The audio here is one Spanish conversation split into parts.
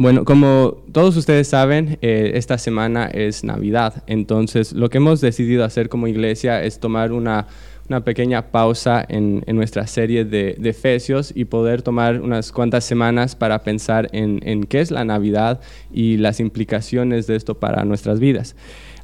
Bueno, como todos ustedes saben, eh, esta semana es Navidad, entonces lo que hemos decidido hacer como iglesia es tomar una, pequeña pausa en, nuestra serie de, Efesios y poder tomar unas cuantas semanas para pensar en qué es la Navidad y las implicaciones de esto para nuestras vidas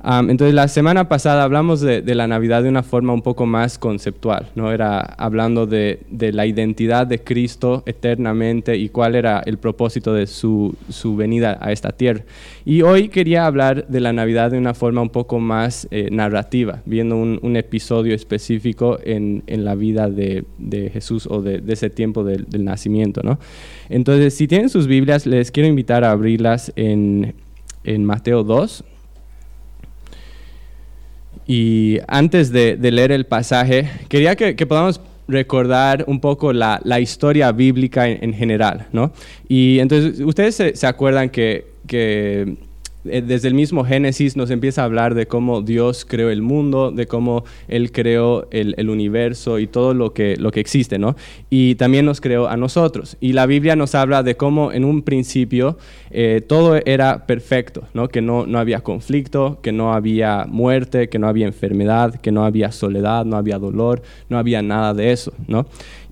entonces, la semana pasada hablamos de, la Navidad de una forma un poco más conceptual, ¿no? Era hablando de, la identidad de Cristo eternamente y cuál era el propósito de su, venida a esta tierra. Y hoy quería hablar de la Navidad de una forma un poco más eh, narrativa, viendo un, episodio específico en, la vida de, Jesús o de, ese tiempo del, nacimiento, ¿no? Entonces, si tienen sus Biblias, les quiero invitar a abrirlas en, en Mateo 2 y antes de, leer el pasaje, quería que, podamos recordar un poco la, historia bíblica en, general, ¿no? Y entonces, ustedes se, acuerdan que, que desde el mismo Génesis nos empieza a hablar de cómo Dios creó el mundo, de cómo Él creó el, universo y todo lo que, lo que existe, ¿no? Y también nos creó a nosotros. Y la Biblia nos habla de cómo en un principio eh, todo era perfecto, ¿no? Que no, no había conflicto, que no había muerte, que no había enfermedad, que no había soledad, no había dolor, no había nada de eso, ¿no?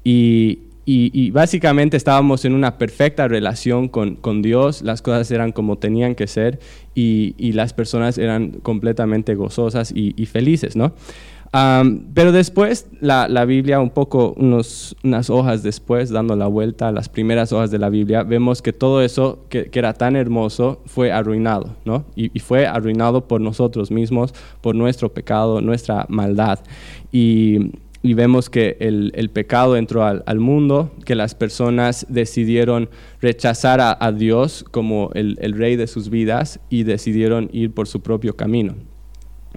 Y, y, básicamente estábamos en una perfecta relación con, Dios, las cosas eran como tenían que ser y, las personas eran completamente gozosas y, felices, ¿no? pero después, la, Biblia, un poco unos, unas hojas después, dando la vuelta a las primeras hojas de la Biblia, vemos que todo eso que, que era tan hermoso fue arruinado, ¿no? Y, fue arruinado por nosotros mismos, por nuestro pecado, nuestra maldad. Y, y vemos que el, pecado entró al, mundo, que las personas decidieron rechazar a, Dios como el, rey de sus vidas y decidieron ir por su propio camino.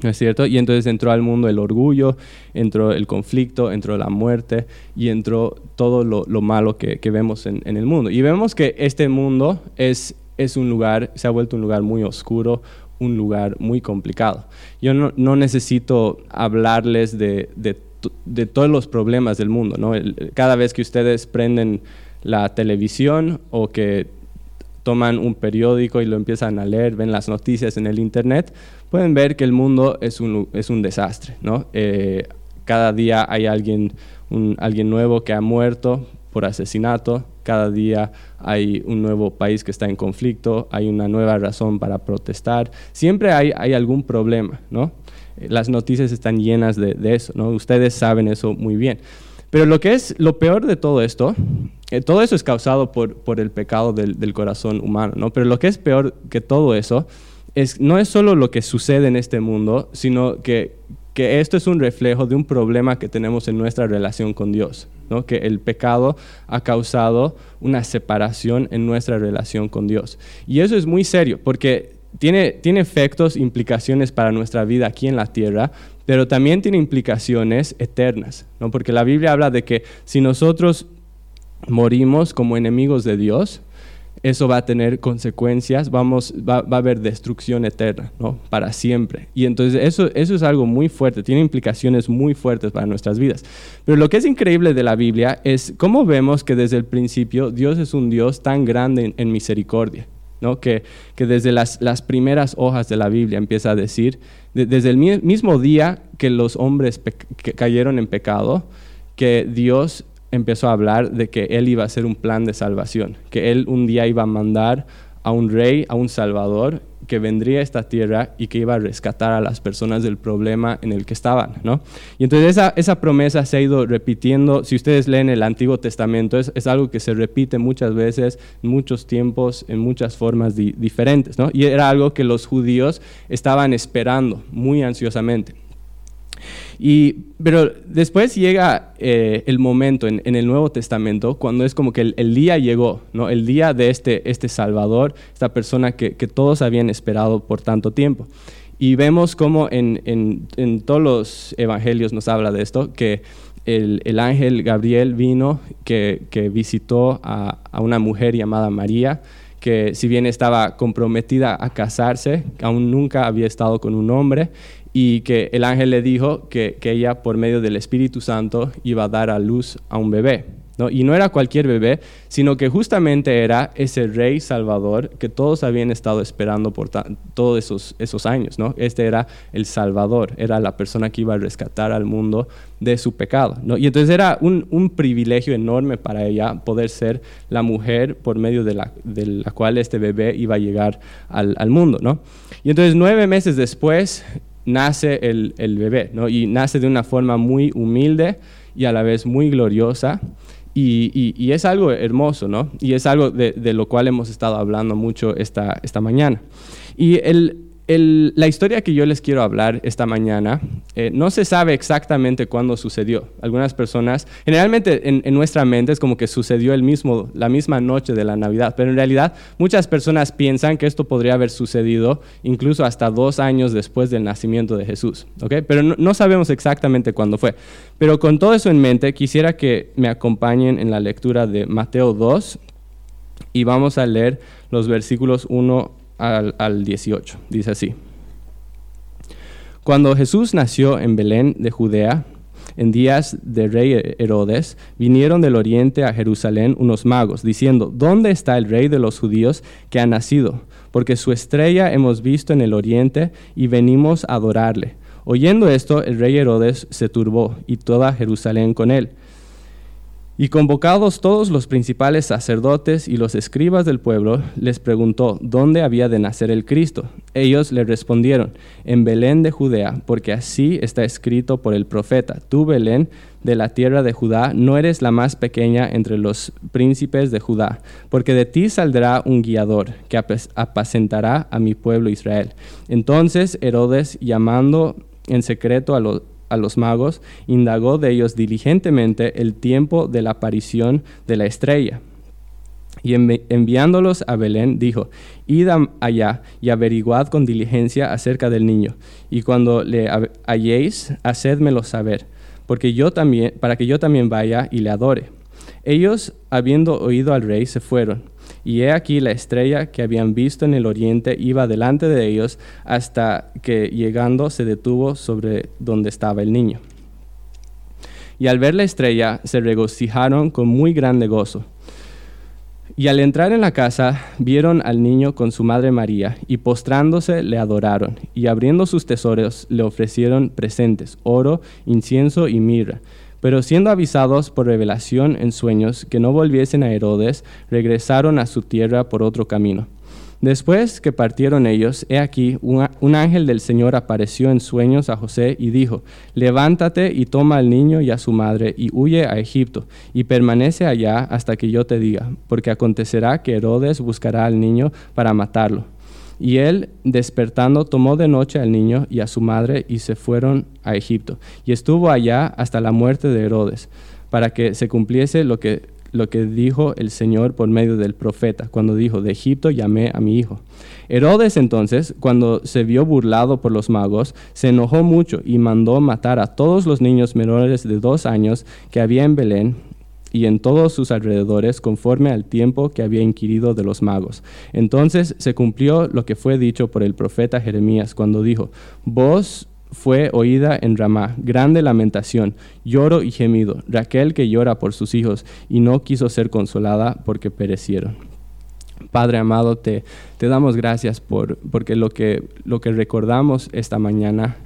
¿No es cierto? Y entonces entró al mundo el orgullo, entró el conflicto, entró la muerte y entró todo lo, malo que, vemos en, el mundo. Y vemos que este mundo es, es un lugar, se ha vuelto un lugar muy oscuro, un lugar muy complicado. Yo no, necesito hablarles de, de de todos los problemas del mundo. ¿no? cada vez que ustedes prenden la televisión o que toman un periódico y lo empiezan a leer, ven las noticias en el Internet, pueden ver que el mundo es un, es un desastre. ¿no? Eh, cada día hay alguien, un, alguien nuevo que ha muerto por asesinato, cada día hay un nuevo país que está en conflicto, hay una nueva razón para protestar, siempre hay, hay algún problema, ¿no? Las noticias están llenas de, eso, ¿no? Ustedes saben eso muy bien. Pero lo que es lo peor de todo esto, eh, todo eso es causado por, por el pecado del, corazón humano, ¿no? Pero lo que es peor que todo eso es, no es solo lo que sucede en este mundo, sino que, que esto es un reflejo de un problema que tenemos en nuestra relación con Dios, ¿no? que el pecado ha causado una separación en nuestra relación con Dios. Y eso es muy serio, porque tiene, tiene efectos, implicaciones para nuestra vida aquí en la tierra, pero también tiene implicaciones eternas, ¿no? porque la Biblia habla de que si nosotros morimos como enemigos de Dios, eso va a tener consecuencias, vamos, va, a haber destrucción eterna, ¿no? Para siempre. Y entonces eso, eso es algo muy fuerte, tiene implicaciones muy fuertes para nuestras vidas. Pero lo que es increíble de la Biblia es cómo vemos que desde el principio Dios es un Dios tan grande en misericordia que, desde las, primeras hojas de la Biblia empieza a decir, desde el mismo día que los hombres cayeron en pecado, que Dios empezó a hablar de que Él iba a hacer un plan de salvación, que Él un día iba a mandar a un rey, a un salvador, que vendría a esta tierra y que iba a rescatar a las personas del problema en el que estaban, ¿no? Y entonces esa, esa promesa se ha ido repitiendo, si ustedes leen el Antiguo Testamento, es, es algo que se repite muchas veces, muchos tiempos, en muchas formas diferentes, ¿no? Y era algo que los judíos estaban esperando muy ansiosamente. Y, pero después llega eh, el momento en, el Nuevo Testamento cuando es como que el, día llegó, ¿no? el día de este, este Salvador, esta persona que, todos habían esperado por tanto tiempo. Y vemos como en, en, todos los evangelios nos habla de esto, que el, el ángel Gabriel vino, que, que visitó a, a, una mujer llamada María, que si bien estaba comprometida a casarse, aún nunca había estado con un hombre, y que el ángel le dijo que, ella por medio del Espíritu Santo iba a dar a luz a un bebé. Y no era cualquier bebé, sino que justamente era ese rey salvador que todos habían estado esperando por todos esos, esos años. ¿no? Este era el salvador, era la persona que iba a rescatar al mundo de su pecado. Y entonces era un, privilegio enorme para ella poder ser la mujer por medio de la, de la cual este bebé iba a llegar al, al mundo. ¿no? Y entonces nueve meses después nace el, el bebé, ¿no? y nace de una forma muy humilde y a la vez muy gloriosa. Y, y, es algo hermoso, ¿no? Y es algo de, de, lo cual hemos estado hablando mucho esta, esta mañana. Y el, la historia que yo les quiero hablar esta mañana eh, no se sabe exactamente cuándo sucedió. Algunas personas, generalmente en, nuestra mente es como que sucedió el mismo, la misma noche de la Navidad, pero en realidad muchas personas piensan que esto podría haber sucedido incluso hasta dos años después del nacimiento de Jesús. ¿okay? Pero no, sabemos exactamente cuándo fue. Pero con todo eso en mente, quisiera que me acompañen en la lectura de Mateo 2 y vamos a leer los versículos 1 al, 18. Dice así. Cuando Jesús nació en Belén de Judea, en días de rey Herodes, vinieron del oriente a Jerusalén unos magos, diciendo, ¿dónde está el rey de los judíos que ha nacido? Porque su estrella hemos visto en el oriente y venimos a adorarle. Oyendo esto, el rey Herodes se turbó y toda Jerusalén con él. Y convocados todos los principales sacerdotes y los escribas del pueblo, les preguntó dónde había de nacer el Cristo. Ellos le respondieron, en Belén de Judea, porque así está escrito por el profeta, tú Belén de la tierra de Judá, no eres la más pequeña entre los príncipes de Judá, porque de ti saldrá un guiador que apacentará a mi pueblo Israel. Entonces Herodes, llamando en secreto a los a los magos, indagó de ellos diligentemente el tiempo de la aparición de la estrella. Y enviándolos a Belén, dijo, Id allá y averiguad con diligencia acerca del niño, y cuando le halléis, hacedmelo saber, porque yo también, para que yo también vaya y le adore. Ellos, habiendo oído al rey, se fueron y he aquí la estrella que habían visto en el oriente iba delante de ellos hasta que llegando se detuvo sobre donde estaba el niño. Y al ver la estrella se regocijaron con muy grande gozo. Y al entrar en la casa vieron al niño con su madre María, y postrándose le adoraron, y abriendo sus tesoros le ofrecieron presentes, oro, incienso y mirra. Pero siendo avisados por revelación en sueños que no volviesen a Herodes, regresaron a su tierra por otro camino. Después que partieron ellos, he aquí, un, ángel del Señor apareció en sueños a José y dijo, levántate y toma al niño y a su madre y huye a Egipto y permanece allá hasta que yo te diga, porque acontecerá que Herodes buscará al niño para matarlo. Y él, despertando, tomó de noche al niño y a su madre y se fueron a Egipto. Y estuvo allá hasta la muerte de Herodes, para que se cumpliese lo que, lo que dijo el Señor por medio del profeta, cuando dijo, de Egipto llamé a mi hijo. Herodes entonces, cuando se vio burlado por los magos, se enojó mucho y mandó matar a todos los niños menores de dos años que había en Belén y en todos sus alrededores conforme al tiempo que había inquirido de los magos. Entonces se cumplió lo que fue dicho por el profeta Jeremías cuando dijo, voz fue oída en Ramá, grande lamentación, lloro y gemido, Raquel que llora por sus hijos y no quiso ser consolada porque perecieron. Padre amado, te, te damos gracias por, porque lo que, lo que recordamos esta mañana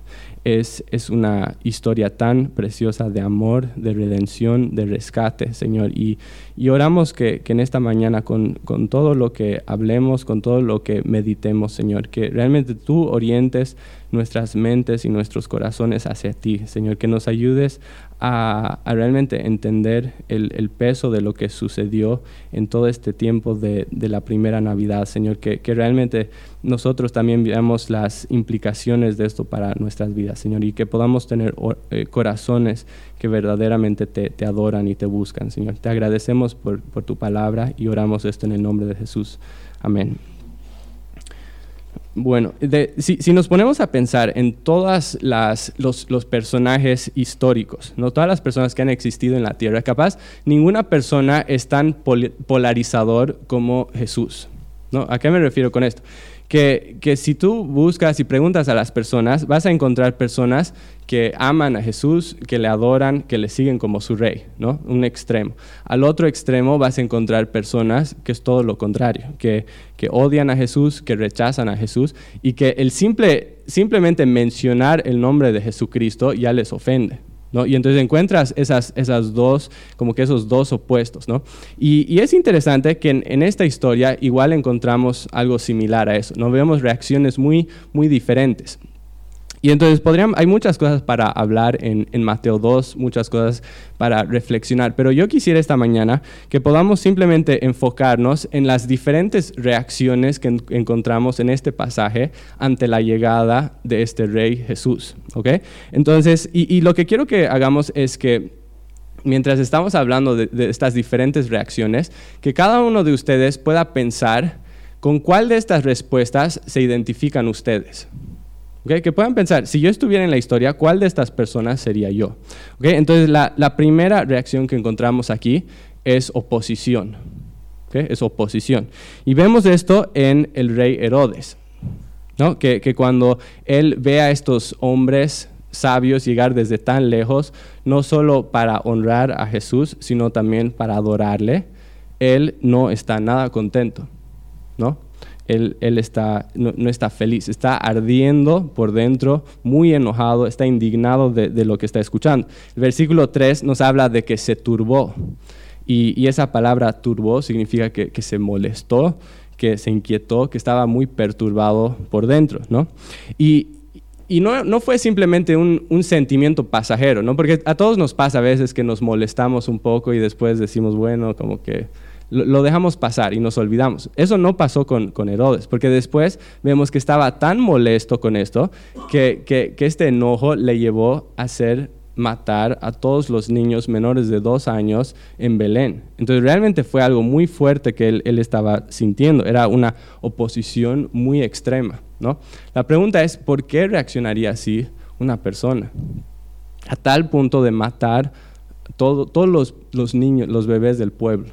es, una historia tan preciosa de amor, de redención, de rescate, Señor. Y, oramos que, en esta mañana, con, con, todo lo que hablemos, con todo lo que meditemos, Señor, que realmente tú orientes nuestras mentes y nuestros corazones hacia ti, Señor, que nos ayudes a, realmente entender el, peso de lo que sucedió en todo este tiempo de, la primera Navidad, Señor, que, realmente nosotros también veamos las implicaciones de esto para nuestras vidas, Señor, y que podamos tener eh, corazones que verdaderamente te, adoran y te buscan, Señor. Te agradecemos por, por tu palabra y oramos esto en el nombre de Jesús. Amén. Bueno, si, nos ponemos a pensar en todos los, personajes históricos, no todas las personas que han existido en la Tierra, capaz ninguna persona es tan polarizador como Jesús. ¿no? ¿A qué me refiero con esto? Que, que si tú buscas y preguntas a las personas, vas a encontrar personas que aman a Jesús, que le adoran, que le siguen como su rey, ¿no? Un extremo. Al otro extremo vas a encontrar personas que es todo lo contrario, que, que odian a Jesús, que rechazan a Jesús y que el simple, simplemente mencionar el nombre de Jesucristo ya les ofende. ¿No? Y entonces encuentras esas, esas dos, como que esos dos opuestos, ¿no? Y, y es interesante que en, en, esta historia igual encontramos algo similar a eso, ¿no? Vemos reacciones muy, muy diferentes. Y entonces podrían, hay muchas cosas para hablar en, Mateo 2, muchas cosas para reflexionar, pero yo quisiera esta mañana que podamos simplemente enfocarnos en las diferentes reacciones que en, encontramos en este pasaje ante la llegada de este rey Jesús. ¿okay? Entonces, y, y lo que quiero que hagamos es que mientras estamos hablando de, de estas diferentes reacciones, que cada uno de ustedes pueda pensar con cuál de estas respuestas se identifican ustedes. Okay, que puedan pensar, si yo estuviera en la historia, ¿cuál de estas personas sería yo? Okay, entonces, la, primera reacción que encontramos aquí es oposición. Okay, es oposición. Y vemos esto en el rey Herodes, ¿no? que, que cuando él ve a estos hombres sabios llegar desde tan lejos, no solo para honrar a Jesús, sino también para adorarle, él no está nada contento. ¿no? Él, está, no, está feliz, está ardiendo por dentro, muy enojado, está indignado de, lo que está escuchando. El versículo 3 nos habla de que se turbó. Y, esa palabra turbó significa que, se molestó, que se inquietó, que estaba muy perturbado por dentro. ¿no? Y, y no, no, fue simplemente un, un, sentimiento pasajero, ¿no? porque a todos nos pasa a veces que nos molestamos un poco y después decimos, bueno, como que lo dejamos pasar y nos olvidamos. Eso no pasó con, con Herodes, porque después vemos que estaba tan molesto con esto que, que, este enojo le llevó a hacer matar a todos los niños menores de dos años en Belén. Entonces realmente fue algo muy fuerte que él, él estaba sintiendo, era una oposición muy extrema. ¿no? La pregunta es, ¿por qué reaccionaría así una persona? A tal punto de matar todo, todos los, los niños, los bebés del pueblo.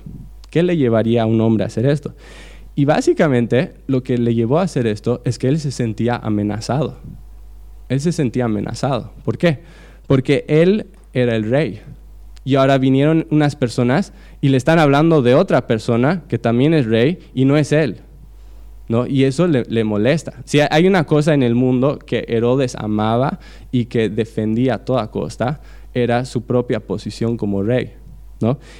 ¿Qué le llevaría a un hombre a hacer esto? Y básicamente lo que le llevó a hacer esto es que él se sentía amenazado. Él se sentía amenazado. ¿Por qué? Porque él era el rey. Y ahora vinieron unas personas y le están hablando de otra persona que también es rey y no es él. ¿no? Y eso le, le molesta. Si hay una cosa en el mundo que Herodes amaba y que defendía a toda costa, era su propia posición como rey.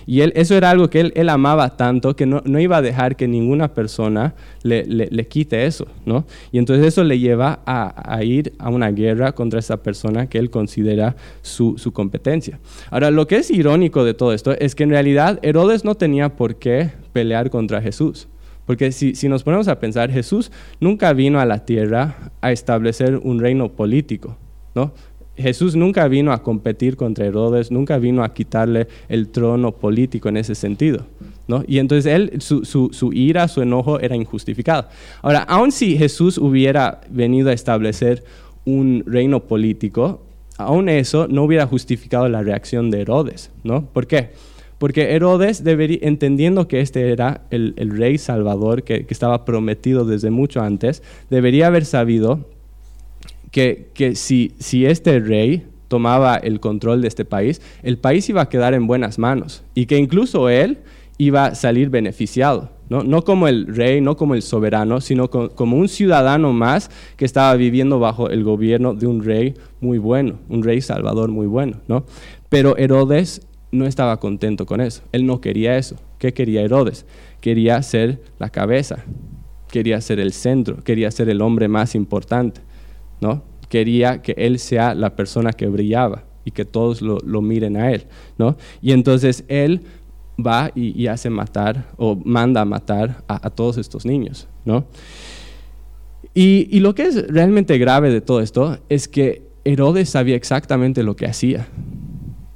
Y él, eso era algo que él, él amaba tanto que no, no, iba a dejar que ninguna persona le, le, le quite eso. ¿no? Y entonces eso le lleva a, a, ir a una guerra contra esa persona que él considera su, su, competencia. Ahora, lo que es irónico de todo esto es que en realidad Herodes no tenía por qué pelear contra Jesús. Porque si, si nos ponemos a pensar, Jesús nunca vino a la tierra a establecer un reino político. ¿no? Jesús nunca vino a competir contra Herodes, nunca vino a quitarle el trono político en ese sentido. ¿no? Y entonces él, su, su, su, ira, su enojo era injustificado. Ahora, aun si Jesús hubiera venido a establecer un reino político, aún eso no hubiera justificado la reacción de Herodes. ¿no? ¿Por qué? Porque Herodes, entendiendo que este era el, rey salvador que estaba prometido desde mucho antes, debería haber sabido que, que si, si este rey tomaba el control de este país, el país iba a quedar en buenas manos y que incluso él iba a salir beneficiado, ¿no? no como el rey, no como el soberano, sino como un ciudadano más que estaba viviendo bajo el gobierno de un rey muy bueno, un rey salvador muy bueno. ¿no? Pero Herodes no estaba contento con eso, él no quería eso. ¿Qué quería Herodes? Quería ser la cabeza, quería ser el centro, quería ser el hombre más importante. ¿No? Quería que él sea la persona que brillaba y que todos lo, miren a él, ¿no? Y entonces él va y, hace matar o manda a matar a, a todos estos niños, ¿no? Y, y, lo que es realmente grave de todo esto es que Herodes sabía exactamente lo que hacía.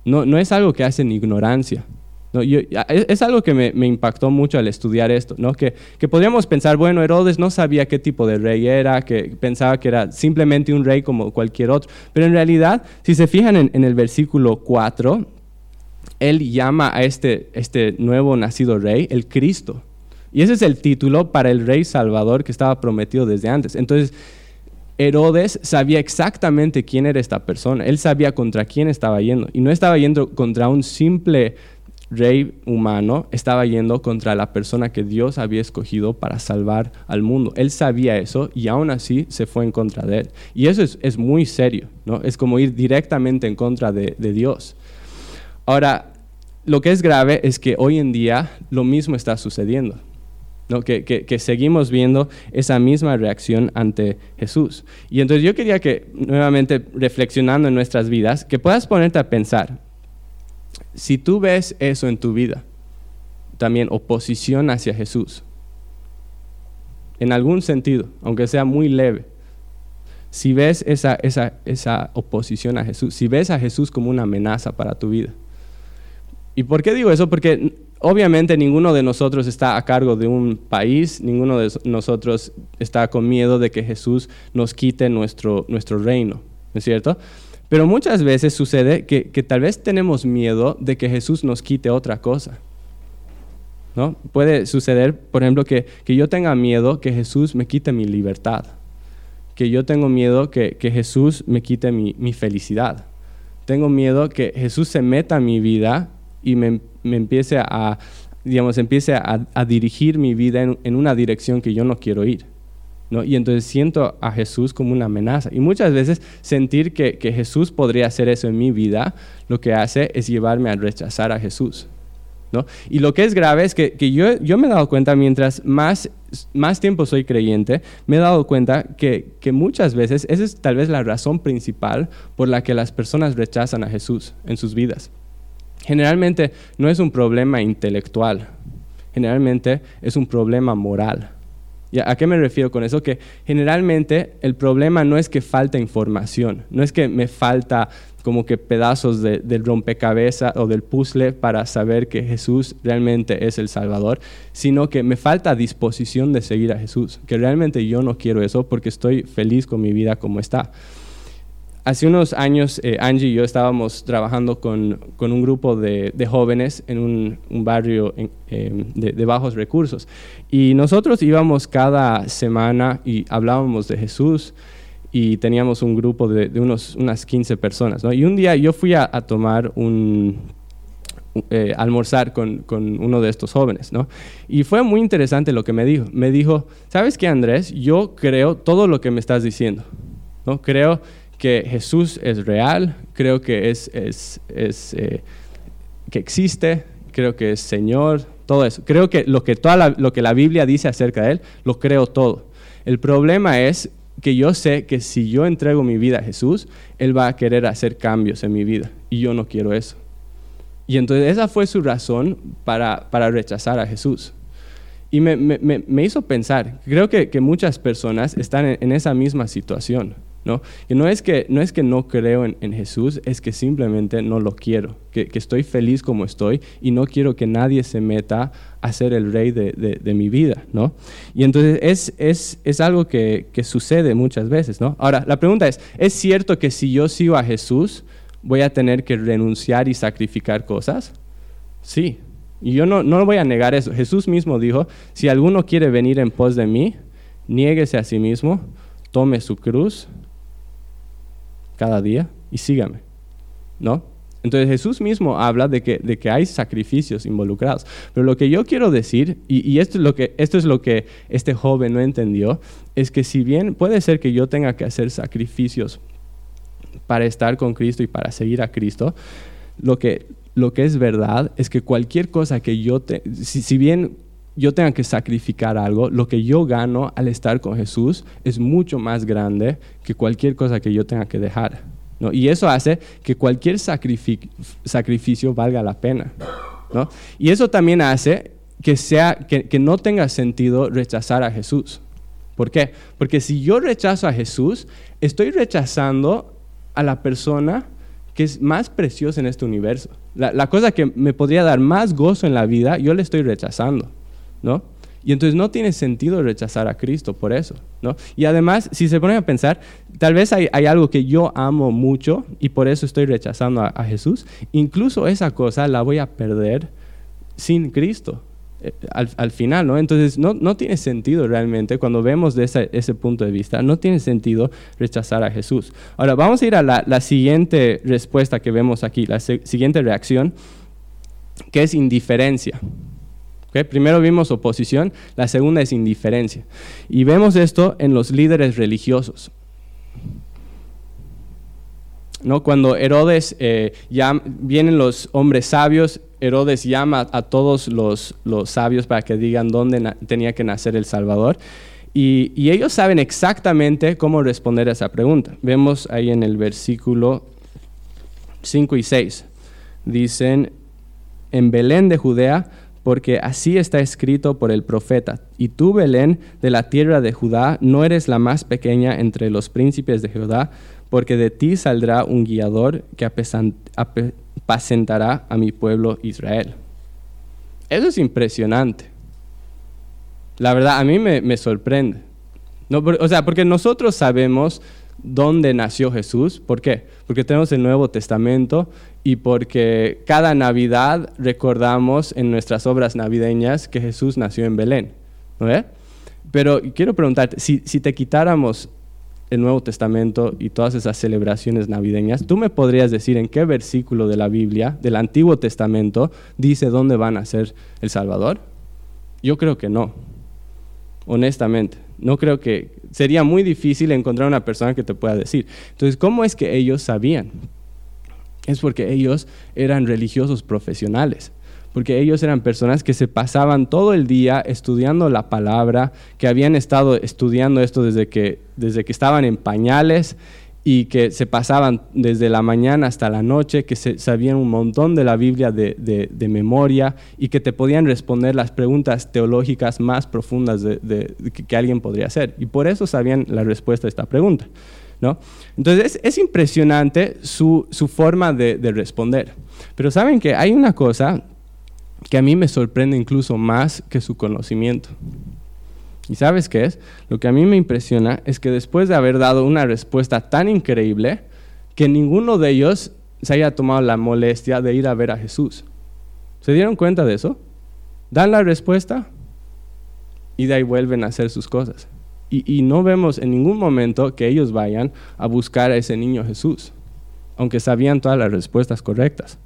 No, no es algo que hace en ignorancia. Es, algo que me, impactó mucho al estudiar esto, ¿no? que, podríamos pensar, bueno, Herodes no sabía qué tipo de rey era, que pensaba que era simplemente un rey como cualquier otro, pero en realidad, si se fijan en, en el versículo 4, él llama a este, este nuevo nacido rey el Cristo. Y ese es el título para el rey Salvador que estaba prometido desde antes. Entonces, Herodes sabía exactamente quién era esta persona. Él sabía contra quién estaba yendo. Y no estaba yendo contra un simple rey humano, estaba yendo contra la persona que Dios había escogido para salvar al mundo. Él sabía eso y aún así se fue en contra de él. Y eso es, muy serio, ¿no? Es como ir directamente en contra de, Dios. Ahora, lo que es grave es que hoy en día lo mismo está sucediendo. ¿no? Que, que, seguimos viendo esa misma reacción ante Jesús. Y entonces yo quería que, nuevamente, reflexionando en nuestras vidas, que puedas ponerte a pensar, si tú ves eso en tu vida, también oposición hacia Jesús, en algún sentido, aunque sea muy leve, si ves esa, esa, esa oposición a Jesús, si ves a Jesús como una amenaza para tu vida. ¿Y por qué digo eso? Porque obviamente ninguno de nosotros está a cargo de un país, ninguno de nosotros está con miedo de que Jesús nos quite nuestro, nuestro reino, ¿no es cierto? Pero muchas veces sucede que, tal vez tenemos miedo de que Jesús nos quite otra cosa. ¿no? Puede suceder, por ejemplo, que, yo tenga miedo que Jesús me quite mi libertad, que yo tengo miedo que, Jesús me quite mi, felicidad. Tengo miedo que Jesús se meta en mi vida y me, empiece a, digamos, empiece a, dirigir mi vida en una dirección que yo no quiero ir. Y entonces siento a Jesús como una amenaza. Y muchas veces sentir que, Jesús podría hacer eso en mi vida, lo que hace es llevarme a rechazar a Jesús. ¿no? Y lo que es grave es que, yo, yo, me he dado cuenta, mientras más, más tiempo soy creyente, me he dado cuenta que, que muchas veces esa es tal vez la razón principal por la que las personas rechazan a Jesús en sus vidas. Generalmente no es un problema intelectual, generalmente es un problema moral. ¿A qué me refiero con eso? Que generalmente el problema no es que falta información, no es que me falta como que pedazos del rompecabezas o del puzzle para saber que Jesús realmente es el Salvador, sino que me falta disposición de seguir a Jesús, que realmente yo no quiero eso porque estoy feliz con mi vida como está. Hace unos años eh, Angie y yo estábamos trabajando con, un grupo de, jóvenes en un, barrio em, de, bajos recursos y nosotros íbamos cada semana y hablábamos de Jesús y teníamos un grupo de, unos, unas 15 personas. Y un día yo fui a, tomar un, eh, almorzar con, con, uno de estos jóvenes, ¿no? Y fue muy interesante lo que me dijo. Me dijo, ¿sabes qué, Andrés? Yo creo todo lo que me estás diciendo, ¿no? Creo que Jesús es real, creo que es, es, eh, que existe, creo que es Señor, todo eso. Creo que lo que, toda la, lo que la Biblia dice acerca de Él, lo creo todo. El problema es que yo sé que si yo entrego mi vida a Jesús, Él va a querer hacer cambios en mi vida y yo no quiero eso. Y entonces esa fue su razón para, para rechazar a Jesús. Y me, me, me, hizo pensar, creo que, que muchas personas están en esa misma situación ¿no? Que no es que no, es que no creo en, Jesús, es que simplemente no lo quiero, que, estoy feliz como estoy y no quiero que nadie se meta a ser el rey de, mi vida, ¿no? Y entonces es, es, es algo que, que, sucede muchas veces, ¿no? Ahora, la pregunta es, ¿es cierto que si yo sigo a Jesús voy a tener que renunciar y sacrificar cosas? Sí, y yo no, no voy a negar eso. Jesús mismo dijo, si alguno quiere venir en pos de mí, niéguese a sí mismo, tome su cruz cada día y sígame. ¿No? Entonces Jesús mismo habla de que, de que hay sacrificios involucrados. Pero lo que yo quiero decir, y, esto, es lo que, esto es lo que este joven no entendió, es que si bien puede ser que yo tenga que hacer sacrificios para estar con Cristo y para seguir a Cristo, lo que, lo que es verdad es que cualquier cosa que yo, te, si, bien yo tenga que sacrificar algo, lo que yo gano al estar con Jesús es mucho más grande que cualquier cosa que yo tenga que dejar. ¿no? Y eso hace que cualquier sacrificio valga la pena. ¿no? Y eso también hace que, sea, que, no tenga sentido rechazar a Jesús. ¿Por qué? Porque si yo rechazo a Jesús, estoy rechazando a la persona que es más preciosa en este universo. La, la, cosa que me podría dar más gozo en la vida, yo le estoy rechazando. ¿No? Y entonces no tiene sentido rechazar a Cristo por eso, ¿no? Y además, si se ponen a pensar, tal vez hay, algo que yo amo mucho y por eso estoy rechazando a, Jesús. Incluso esa cosa la voy a perder sin Cristo. eh, al, final, ¿no? Entonces, no, no, tiene sentido realmente, cuando vemos de ese, ese, punto de vista, no tiene sentido rechazar a Jesús. Ahora, vamos a ir a la, la siguiente respuesta que vemos aquí, la siguiente reacción, que es indiferencia. Primero vimos oposición, la segunda es indiferencia. Y vemos esto en los líderes religiosos. ¿No? Cuando Herodes, eh, ya vienen los hombres sabios, Herodes llama a todos los, los sabios para que digan dónde tenía que nacer el Salvador. Y, y, ellos saben exactamente cómo responder a esa pregunta. Vemos ahí en el versículo 5 y 6. Dicen, en Belén de Judea, porque así está escrito por el profeta. Y tú, Belén, de la tierra de Judá, no eres la más pequeña entre los príncipes de Judá, porque de ti saldrá un guiador que apacentará a mi pueblo Israel. Eso es impresionante. La verdad, a mí me, sorprende. No, o sea, porque nosotros sabemos dónde nació Jesús. ¿Por qué? Porque tenemos el Nuevo Testamento y porque cada Navidad recordamos en nuestras obras navideñas que Jesús nació en Belén. ¿no Pero quiero preguntarte, si, si te quitáramos el Nuevo Testamento y todas esas celebraciones navideñas, ¿tú me podrías decir en qué versículo de la Biblia, del Antiguo Testamento, dice dónde van a ser el Salvador? Yo creo que no, honestamente. No creo que sería muy difícil encontrar una persona que te pueda decir. Entonces, ¿cómo es que ellos sabían? Es porque ellos eran religiosos profesionales porque ellos eran personas que se pasaban todo el día estudiando la palabra, que habían estado estudiando esto desde que, desde que estaban en pañales y que se pasaban desde la mañana hasta la noche, que sabían un montón de la Biblia de, memoria y que te podían responder las preguntas teológicas más profundas de, que, alguien podría hacer. Y por eso sabían la respuesta a esta pregunta. ¿no? Entonces es, impresionante su, su forma de responder. Pero saben que hay una cosa que a mí me sorprende incluso más que su conocimiento. ¿Y sabes qué es? Lo que a mí me impresiona es que después de haber dado una respuesta tan increíble, que ninguno de ellos se haya tomado la molestia de ir a ver a Jesús. ¿Se dieron cuenta de eso? Dan la respuesta y de ahí vuelven a hacer sus cosas. Y, no vemos en ningún momento que ellos vayan a buscar a ese niño Jesús, aunque sabían todas las respuestas correctas.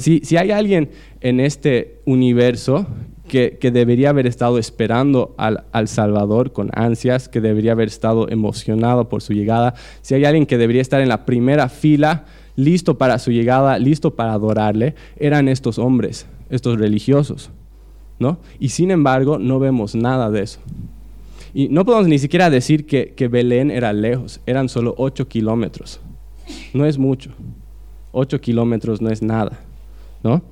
Si, hay alguien en este universo que, debería haber estado esperando al, Salvador con ansias, que debería haber estado emocionado por su llegada, si hay alguien que debería estar en la primera fila, listo para su llegada, listo para adorarle, eran estos hombres, estos religiosos. ¿no? Y sin embargo, no vemos nada de eso. Y no podemos ni siquiera decir que, que Belén era lejos, eran solo 8 kilómetros. No es mucho. 8 kilómetros no es nada. ¿no?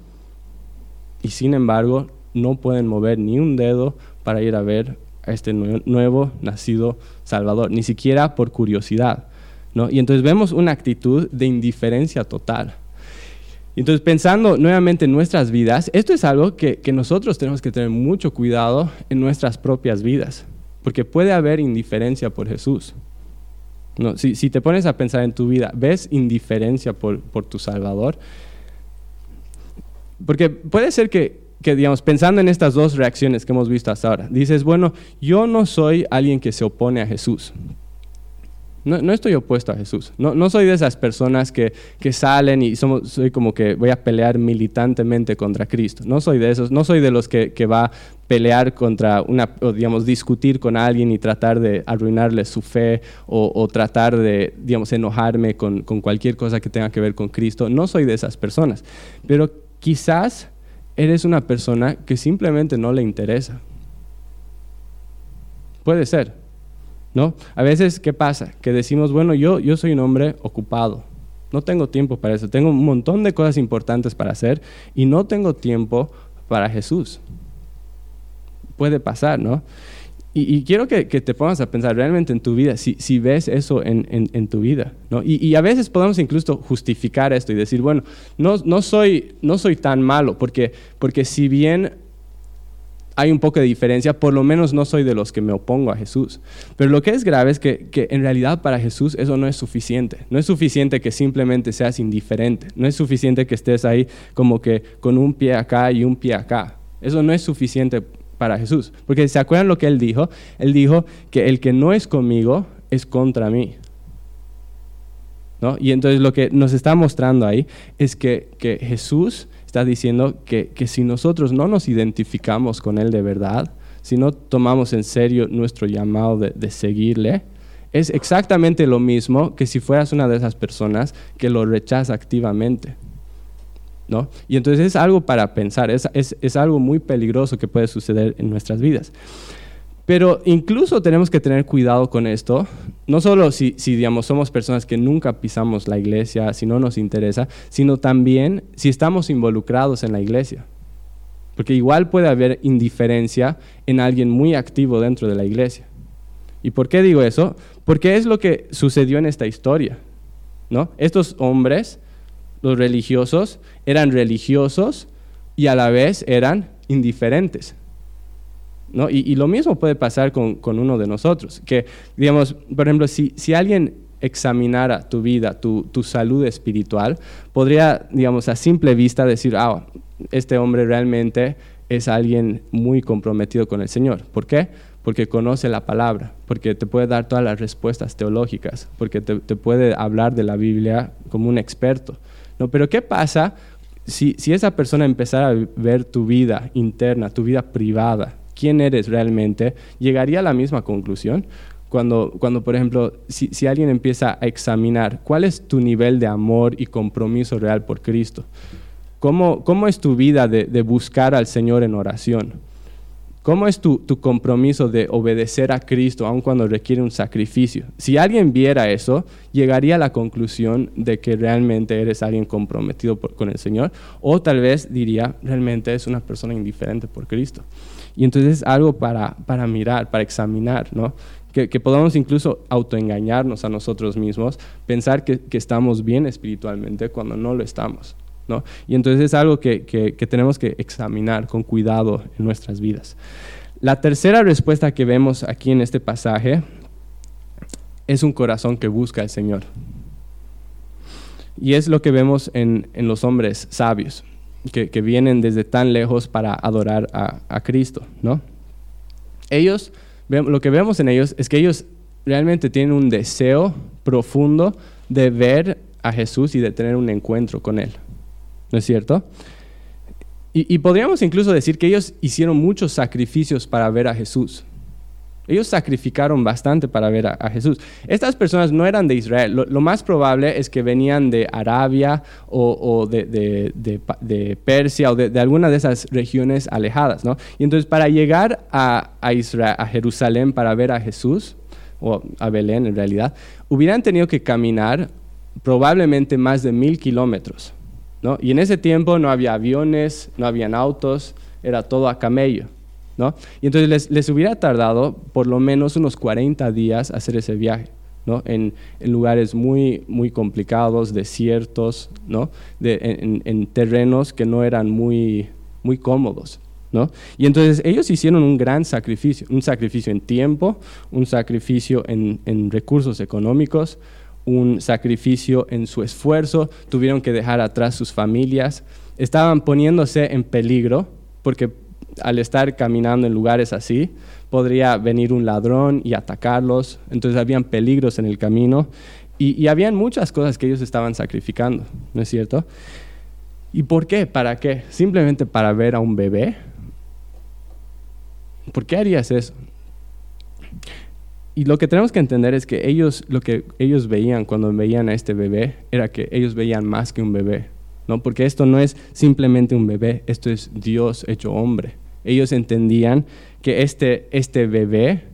Y sin embargo, no pueden mover ni un dedo para ir a ver a este nuevo nacido Salvador, ni siquiera por curiosidad, ¿no? Y entonces vemos una actitud de indiferencia total. Entonces, pensando nuevamente en nuestras vidas, esto es algo que, nosotros tenemos que tener mucho cuidado en nuestras propias vidas, porque puede haber indiferencia por Jesús. No, si, si, te pones a pensar en tu vida, ¿ves indiferencia por, por tu Salvador? Porque puede ser que, digamos, pensando en estas dos reacciones que hemos visto hasta ahora, dices, bueno, yo no soy alguien que se opone a Jesús. No, estoy opuesto a Jesús. No, soy de esas personas que, salen y somos, soy como que voy a pelear militantemente contra Cristo. No soy de esos. No soy de los que, va a pelear contra una, o digamos, discutir con alguien y tratar de arruinarle su fe o, tratar de, digamos, enojarme con, con cualquier cosa que tenga que ver con Cristo. No soy de esas personas. Pero Quizás eres una persona que simplemente no le interesa. Puede ser, ¿no? A veces, ¿qué pasa? Que decimos, bueno, yo, yo soy un hombre ocupado, no tengo tiempo para eso, tengo un montón de cosas importantes para hacer y no tengo tiempo para Jesús. Puede pasar, ¿no? Y, quiero que, te pongas a pensar realmente en tu vida, si, si ves eso en, en, tu vida. ¿no? Y, a veces podemos incluso justificar esto y decir, bueno, no, no, soy, no soy tan malo, porque, porque si bien hay un poco de diferencia, por lo menos no soy de los que me opongo a Jesús. Pero lo que es grave es que, que, en realidad para Jesús eso no es suficiente. No es suficiente que simplemente seas indiferente. No es suficiente que estés ahí como que con un pie acá y un pie acá. Eso no es suficiente para Jesús. Porque ¿se acuerdan lo que él dijo? Él dijo que el que no es conmigo es contra mí. ¿No? Y entonces lo que nos está mostrando ahí es que, Jesús está diciendo que, si nosotros no nos identificamos con Él de verdad, si no tomamos en serio nuestro llamado de, de seguirle, es exactamente lo mismo que si fueras una de esas personas que lo rechaza activamente. ¿No? Y entonces es algo para pensar, es, es, algo muy peligroso que puede suceder en nuestras vidas. Pero incluso tenemos que tener cuidado con esto, no solo si, si, digamos, somos personas que nunca pisamos la iglesia, si no nos interesa, sino también si estamos involucrados en la iglesia. Porque igual puede haber indiferencia en alguien muy activo dentro de la iglesia. ¿Y por qué digo eso? Porque es lo que sucedió en esta historia. ¿no? Estos hombres, los religiosos, eran religiosos y a la vez eran indiferentes. ¿no? Y, lo mismo puede pasar con, uno de nosotros. Que, digamos, por ejemplo, si, si alguien examinara tu vida, tu, tu, salud espiritual, podría, digamos, a simple vista decir, ah, este hombre realmente es alguien muy comprometido con el Señor. ¿Por qué? porque conoce la palabra, porque te puede dar todas las respuestas teológicas, porque te, puede hablar de la Biblia como un experto. ¿No? Pero ¿qué pasa si, si, esa persona empezara a ver tu vida interna, tu vida privada, quién eres realmente, llegaría a la misma conclusión? Cuando, cuando por ejemplo, si, si alguien empieza a examinar cuál es tu nivel de amor y compromiso real por Cristo, ¿cómo, cómo es tu vida de, de buscar al Señor en oración? ¿Cómo es tu, compromiso de obedecer a Cristo aun cuando requiere un sacrificio? Si alguien viera eso, llegaría a la conclusión de que realmente eres alguien comprometido con el Señor, o tal vez diría, realmente es una persona indiferente por Cristo. Y entonces es algo para, para mirar, para examinar, ¿no? Que, podamos incluso autoengañarnos a nosotros mismos, pensar que estamos bien espiritualmente cuando no lo estamos. Y entonces es algo que, tenemos que examinar con cuidado en nuestras vidas. La tercera respuesta que vemos aquí en este pasaje es un corazón que busca al Señor. Y es lo que vemos en, los hombres sabios, que, vienen desde tan lejos para adorar a, Cristo, ¿no? Ellos, lo que vemos en ellos es que ellos realmente tienen un deseo profundo de ver a Jesús y de tener un encuentro con Él. ¿No es cierto? Y, podríamos incluso decir que ellos hicieron muchos sacrificios para ver a Jesús. Ellos sacrificaron bastante para ver a, Jesús. Estas personas no eran de Israel. Lo, más probable es que venían de Arabia o, de, Persia o de, alguna de esas regiones alejadas. ¿no? Y entonces para llegar a, Jerusalén para ver a Jesús, o a Belén en realidad, hubieran tenido que caminar probablemente más de mil kilómetros. Y en ese tiempo no había aviones, no habían autos, era todo a camello. ¿no? Y entonces les, hubiera tardado por lo menos unos 40 días hacer ese viaje. ¿no? En, lugares muy, muy complicados, desiertos, ¿no? en, terrenos que no eran muy, muy cómodos. ¿no? Y entonces ellos hicieron un gran sacrificio, un sacrificio en tiempo, un sacrificio en, en recursos económicos, un sacrificio en su esfuerzo, tuvieron que dejar atrás sus familias, estaban poniéndose en peligro porque al estar caminando en lugares así, podría venir un ladrón y atacarlos, entonces habían peligros en el camino y, y habían muchas cosas que ellos estaban sacrificando, ¿no es cierto? ¿Y por qué? ¿Para qué? ¿Simplemente para ver a un bebé? ¿Por qué harías eso? Y lo que tenemos que entender es que ellos, lo que ellos veían cuando veían a este bebé, era que ellos veían más que un bebé, ¿no? Porque esto no es simplemente un bebé, esto es Dios hecho hombre. Ellos entendían que este, este bebé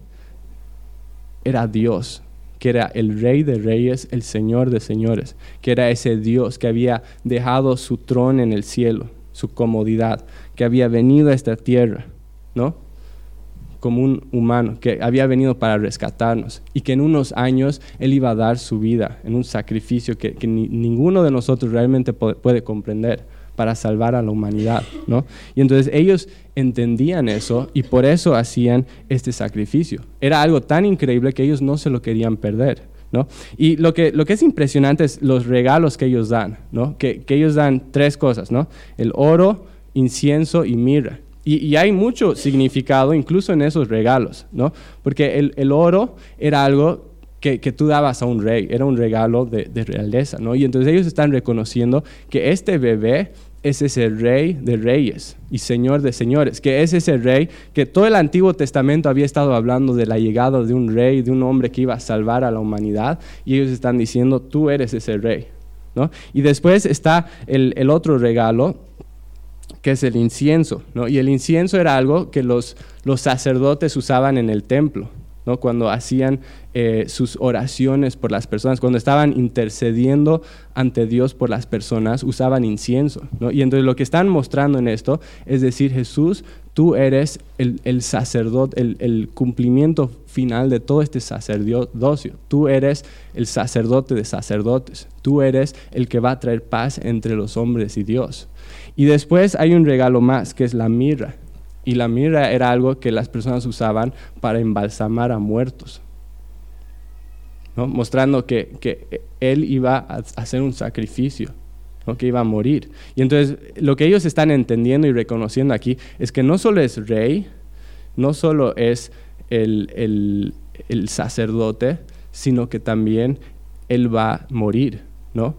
era Dios, que era el rey de reyes, el señor de señores, que era ese Dios que había dejado su trono en el cielo, su comodidad, que había venido a esta tierra, ¿no? Como un humano que había venido para rescatarnos y que en unos años Él iba a dar su vida en un sacrificio que, ninguno de nosotros realmente puede, comprender para salvar a la humanidad, ¿no? Y entonces ellos entendían eso y por eso hacían este sacrificio. Era algo tan increíble que ellos no se lo querían perder, ¿no? Y lo que, lo que es impresionante es los regalos que ellos dan, ¿no? Que, que ellos dan tres cosas, ¿no? El oro, incienso y mirra. Y, hay mucho significado incluso en esos regalos, ¿no? Porque el, oro era algo que, tú dabas a un rey, era un regalo de, de, realeza, ¿no? Y entonces ellos están reconociendo que este bebé es ese rey de reyes y señor de señores, que es ese rey que todo el Antiguo Testamento había estado hablando de la llegada de un rey, de un hombre que iba a salvar a la humanidad, y ellos están diciendo, tú eres ese rey. ¿no? Y después está el, el otro regalo, que es el incienso, ¿no? y el incienso era algo que los, los sacerdotes usaban en el templo cuando hacían eh, sus oraciones por las personas, cuando estaban intercediendo ante Dios por las personas, usaban incienso. Y entonces lo que están mostrando en esto es decir, Jesús, tú eres el, sacerdote, el, el, cumplimiento final de todo este sacerdocio. Tú eres el sacerdote de sacerdotes. Tú eres el que va a traer paz entre los hombres y Dios. Y después hay un regalo más, que es la mirra. Y la mirra era algo que las personas usaban para embalsamar a muertos, mostrando que, él iba a hacer un sacrificio, que iba a morir. Y entonces lo que ellos están entendiendo y reconociendo aquí es que no solo es rey, no solo es el, el sacerdote, sino que también él va a morir, ¿no?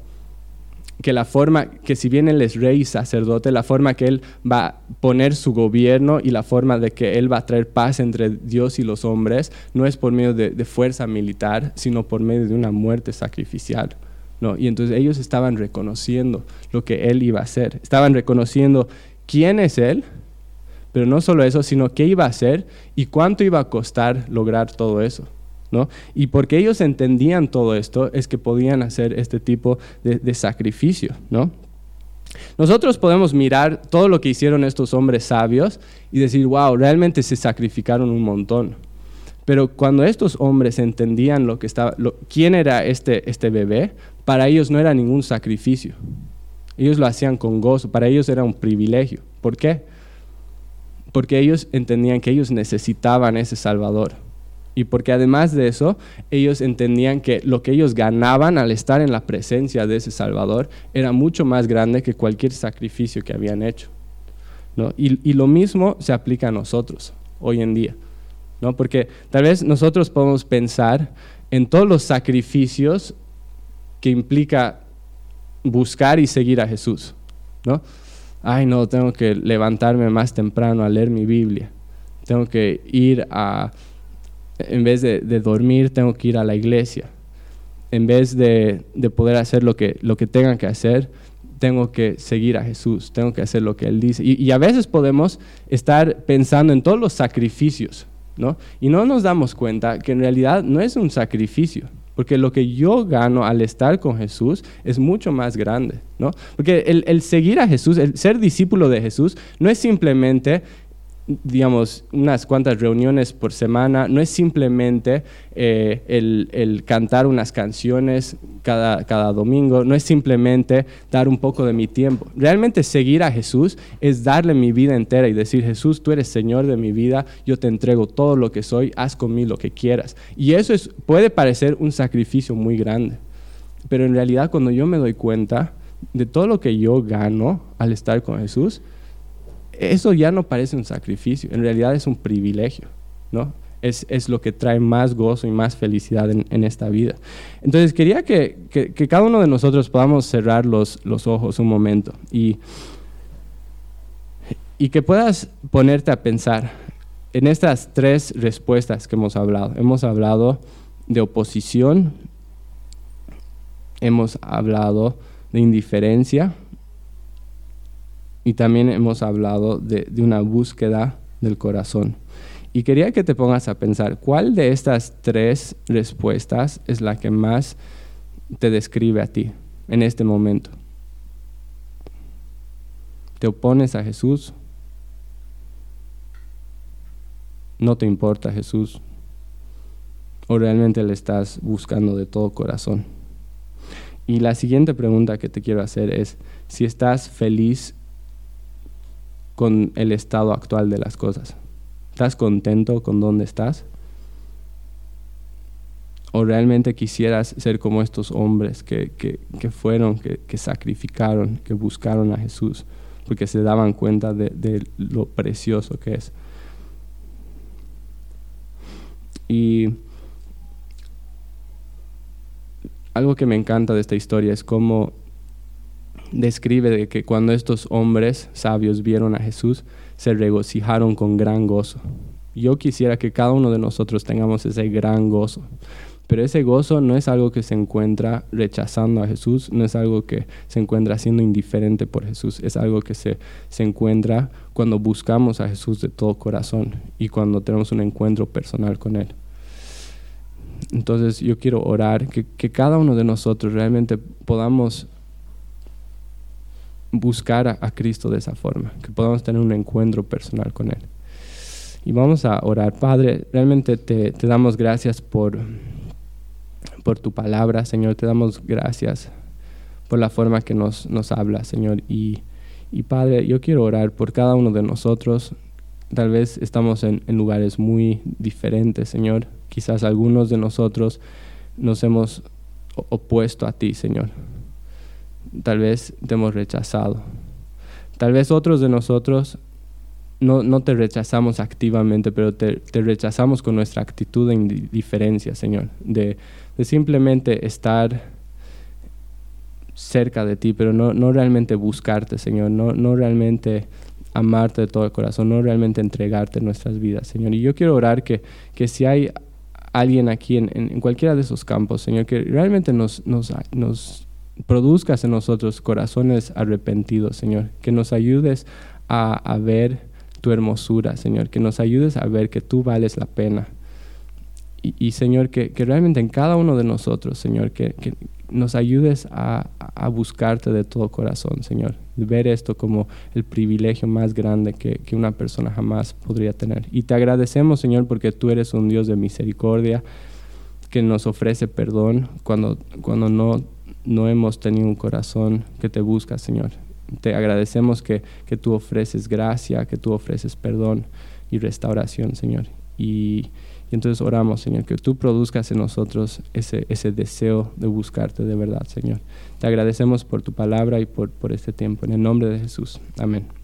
Que la forma, que si bien Él es rey y sacerdote, la forma que Él va a poner su gobierno y la forma de que Él va a traer paz entre Dios y los hombres, no es por medio de, fuerza militar, sino por medio de una muerte sacrificial. ¿no? Y entonces ellos estaban reconociendo lo que Él iba a hacer, estaban reconociendo quién es Él, pero no solo eso, sino qué iba a hacer y cuánto iba a costar lograr todo eso. Y porque ellos entendían todo esto es que podían hacer este tipo de, sacrificio, ¿no? Nosotros podemos mirar todo lo que hicieron estos hombres sabios y decir, wow, realmente se sacrificaron un montón. Pero cuando estos hombres entendían lo que estaba, quién era este, este bebé, para ellos no era ningún sacrificio. Ellos lo hacían con gozo, para ellos era un privilegio. ¿Por qué? Porque ellos entendían que ellos necesitaban ese Salvador y porque además de eso, ellos entendían que lo que ellos ganaban al estar en la presencia de ese Salvador era mucho más grande que cualquier sacrificio que habían hecho. ¿no? Y, lo mismo se aplica a nosotros hoy en día. ¿no? Porque tal vez nosotros podemos pensar en todos los sacrificios que implica buscar y seguir a Jesús. ¿no? Ay, no, tengo que levantarme más temprano a leer mi Biblia. Tengo que ir a en vez de, dormir, tengo que ir a la iglesia. En vez de, poder hacer lo que, lo que tengan que hacer, tengo que seguir a Jesús, tengo que hacer lo que Él dice. Y, a veces podemos estar pensando en todos los sacrificios, ¿no? Y no nos damos cuenta que en realidad no es un sacrificio, porque lo que yo gano al estar con Jesús es mucho más grande, ¿no? Porque el, el seguir a Jesús, el ser discípulo de Jesús, no es simplemente digamos, unas cuantas reuniones por semana, no es simplemente eh, el, cantar unas canciones cada, cada domingo, no es simplemente dar un poco de mi tiempo. Realmente seguir a Jesús es darle mi vida entera y decir, Jesús, tú eres Señor de mi vida, yo te entrego todo lo que soy, haz conmigo lo que quieras. Y eso es, puede parecer un sacrificio muy grande, pero en realidad cuando yo me doy cuenta de todo lo que yo gano al estar con Jesús, eso ya no parece un sacrificio, en realidad es un privilegio, ¿no? Es, es lo que trae más gozo y más felicidad en, esta vida. Entonces quería que, que, cada uno de nosotros podamos cerrar los, los ojos un momento y, y que puedas ponerte a pensar en estas tres respuestas que hemos hablado. Hemos hablado de oposición, hemos hablado de indiferencia y también hemos hablado de, una búsqueda del corazón. Y quería que te pongas a pensar, ¿cuál de estas tres respuestas es la que más te describe a ti en este momento? ¿Te opones a Jesús? ¿No te importa Jesús? ¿O realmente le estás buscando de todo corazón? Y la siguiente pregunta que te quiero hacer es si estás feliz con el estado actual de las cosas? ¿Estás contento con dónde estás? ¿O realmente quisieras ser como estos hombres que, fueron, que, sacrificaron, que buscaron a Jesús? porque se daban cuenta de, de lo precioso que es. Y algo que me encanta de esta historia es cómo describe de que cuando estos hombres sabios vieron a Jesús, se regocijaron con gran gozo. Yo quisiera que cada uno de nosotros tengamos ese gran gozo. Pero ese gozo no es algo que se encuentra rechazando a Jesús, no es algo que se encuentra siendo indiferente por Jesús, es algo que se, se encuentra cuando buscamos a Jesús de todo corazón y cuando tenemos un encuentro personal con Él. Entonces yo quiero orar que, cada uno de nosotros realmente podamos buscar a, Cristo de esa forma, que podamos tener un encuentro personal con Él. Y vamos a orar. Padre, realmente te, damos gracias por, por tu palabra, Señor. Te damos gracias por la forma que nos, nos habla, Señor. Y, y, Padre, yo quiero orar por cada uno de nosotros. Tal vez estamos en, en lugares muy diferentes, Señor Quizás algunos de nosotros nos hemos opuesto a ti, Señor. Tal vez te hemos rechazado. Tal vez otros de nosotros no, te rechazamos activamente, pero te, rechazamos con nuestra actitud de indiferencia, Señor. De, simplemente estar cerca de ti, pero no, no realmente buscarte, Señor. No, no realmente amarte de todo el corazón, no realmente entregarte nuestras vidas, Señor. Y yo quiero orar que, que si hay alguien aquí en, en, cualquiera de esos campos, Señor, que realmente nos, nos produzcas en nosotros corazones arrepentidos, Señor, que nos ayudes a, ver tu hermosura, Señor, que nos ayudes a ver que tú vales la pena. Y, Señor, que, realmente en cada uno de nosotros, Señor, que, que, nos ayudes a, a, buscarte de todo corazón, Señor. Ver esto como el privilegio más grande que, que, una persona jamás podría tener. Y te agradecemos, Señor, porque tú eres un Dios de misericordia que nos ofrece perdón cuando, cuando no, no hemos tenido un corazón que te busca, Señor. Te agradecemos que, que tú ofreces gracia, que tú ofreces perdón y restauración, Señor. Y y entonces oramos, Señor, que tú produzcas en nosotros ese, ese deseo de buscarte de verdad, Señor. Te agradecemos por tu palabra y por, por este tiempo. En el nombre de Jesús. Amén.